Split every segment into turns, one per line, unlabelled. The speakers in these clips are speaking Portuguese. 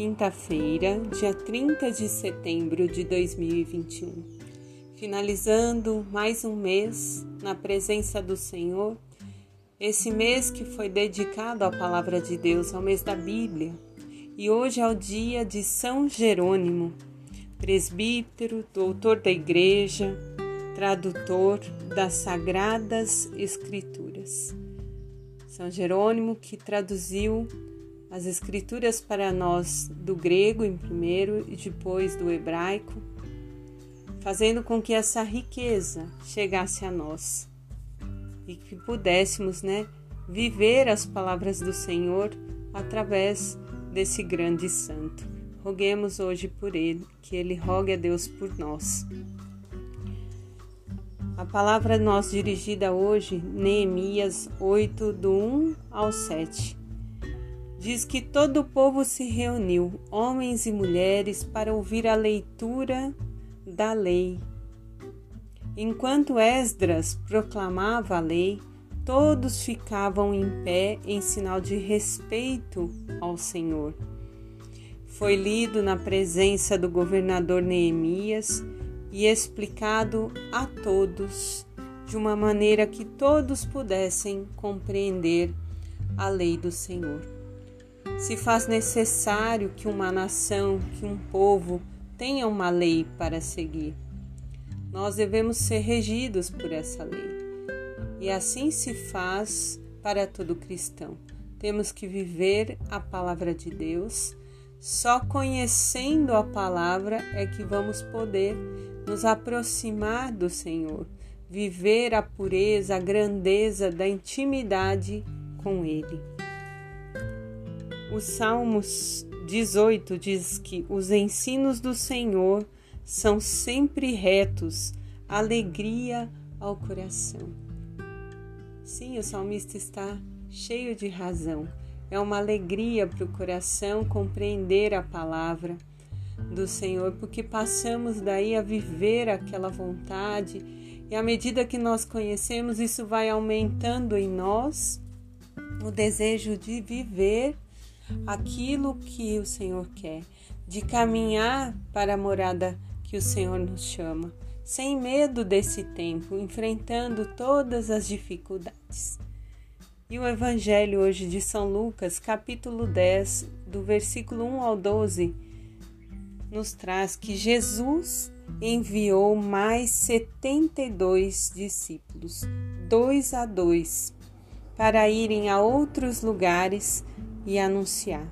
quinta-feira, dia 30 de setembro de 2021. Finalizando mais um mês na presença do Senhor, esse mês que foi dedicado à palavra de Deus, ao mês da Bíblia, e hoje é o dia de São Jerônimo, presbítero, doutor da Igreja, tradutor das Sagradas Escrituras. São Jerônimo que traduziu as escrituras para nós do grego em primeiro e depois do hebraico, fazendo com que essa riqueza chegasse a nós e que pudéssemos, né, viver as palavras do Senhor através desse grande santo. Roguemos hoje por ele, que ele rogue a Deus por nós. A palavra nós dirigida hoje, Neemias 8, do 1 ao 7 diz que todo o povo se reuniu, homens e mulheres, para ouvir a leitura da lei. Enquanto Esdras proclamava a lei, todos ficavam em pé em sinal de respeito ao Senhor. Foi lido na presença do governador Neemias e explicado a todos de uma maneira que todos pudessem compreender a lei do Senhor se faz necessário que uma nação, que um povo tenha uma lei para seguir. Nós devemos ser regidos por essa lei. E assim se faz para todo cristão. Temos que viver a palavra de Deus. Só conhecendo a palavra é que vamos poder nos aproximar do Senhor, viver a pureza, a grandeza da intimidade com Ele. O Salmos 18 diz que os ensinos do Senhor são sempre retos, alegria ao coração. Sim, o salmista está cheio de razão. É uma alegria para o coração compreender a palavra do Senhor, porque passamos daí a viver aquela vontade e à medida que nós conhecemos, isso vai aumentando em nós o desejo de viver aquilo que o Senhor quer, de caminhar para a morada que o Senhor nos chama, sem medo desse tempo, enfrentando todas as dificuldades. E o Evangelho hoje de São Lucas, capítulo 10, do versículo 1 ao 12, nos traz que Jesus enviou mais 72 discípulos, dois a dois, para irem a outros lugares e anunciar.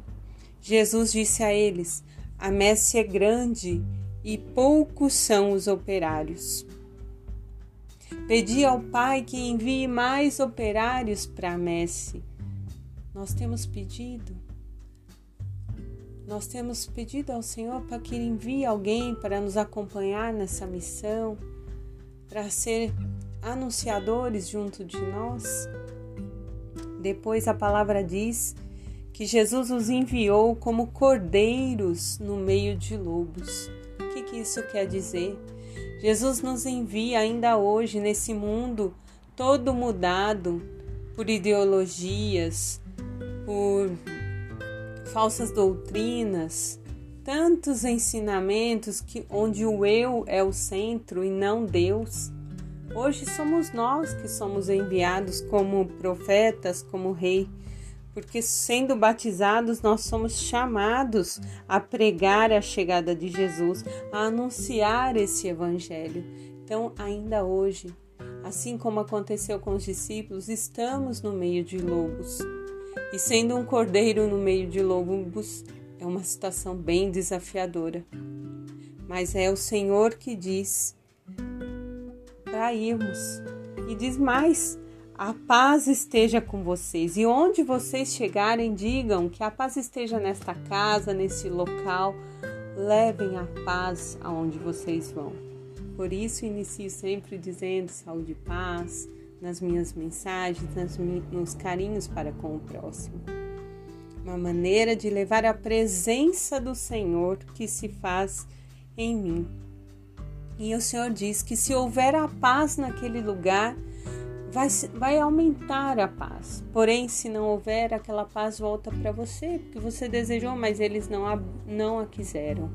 Jesus disse a eles: A messe é grande e poucos são os operários. Pedi ao Pai que envie mais operários para a messe. Nós temos pedido. Nós temos pedido ao Senhor para que Ele envie alguém para nos acompanhar nessa missão, para ser anunciadores junto de nós. Depois a palavra diz que Jesus os enviou como cordeiros no meio de lobos. O que, que isso quer dizer? Jesus nos envia ainda hoje nesse mundo todo mudado por ideologias, por falsas doutrinas, tantos ensinamentos que onde o eu é o centro e não Deus. Hoje somos nós que somos enviados como profetas, como rei porque sendo batizados nós somos chamados a pregar a chegada de Jesus, a anunciar esse evangelho. Então, ainda hoje, assim como aconteceu com os discípulos, estamos no meio de lobos. E sendo um cordeiro no meio de lobos é uma situação bem desafiadora. Mas é o Senhor que diz para irmos. E diz mais: a paz esteja com vocês. E onde vocês chegarem, digam que a paz esteja nesta casa, nesse local. Levem a paz aonde vocês vão. Por isso, inicio sempre dizendo saúde e paz nas minhas mensagens, nas, nos carinhos para com o próximo. Uma maneira de levar a presença do Senhor que se faz em mim. E o Senhor diz que se houver a paz naquele lugar, vai, vai aumentar a paz. Porém, se não houver, aquela paz volta para você, porque você desejou, mas eles não a, não a quiseram.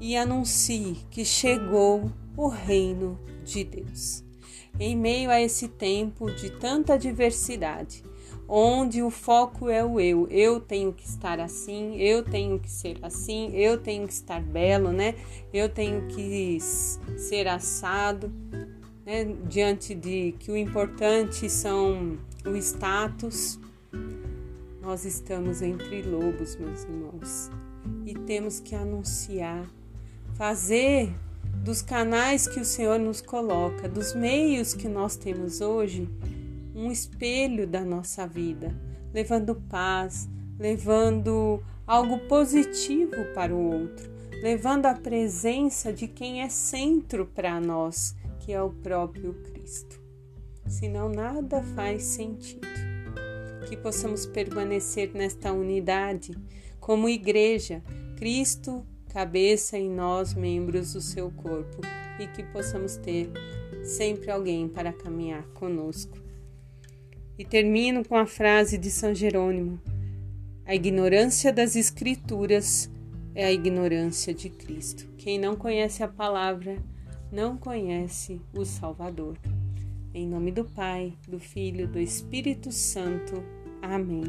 E anuncie que chegou o reino de Deus. Em meio a esse tempo de tanta diversidade, onde o foco é o eu. Eu tenho que estar assim, eu tenho que ser assim, eu tenho que estar belo, né? Eu tenho que ser assado, né? Diante de que o importante são o status. Nós estamos entre lobos, meus irmãos, e temos que anunciar, fazer dos canais que o Senhor nos coloca, dos meios que nós temos hoje, um espelho da nossa vida, levando paz, levando algo positivo para o outro, levando a presença de quem é centro para nós, que é o próprio Cristo. Senão nada faz sentido. Que possamos permanecer nesta unidade como igreja, Cristo, cabeça e nós, membros do seu corpo, e que possamos ter sempre alguém para caminhar conosco. E termino com a frase de São Jerônimo: A ignorância das Escrituras é a ignorância de Cristo. Quem não conhece a palavra não conhece o Salvador. Em nome do Pai, do Filho, do Espírito Santo. Amém.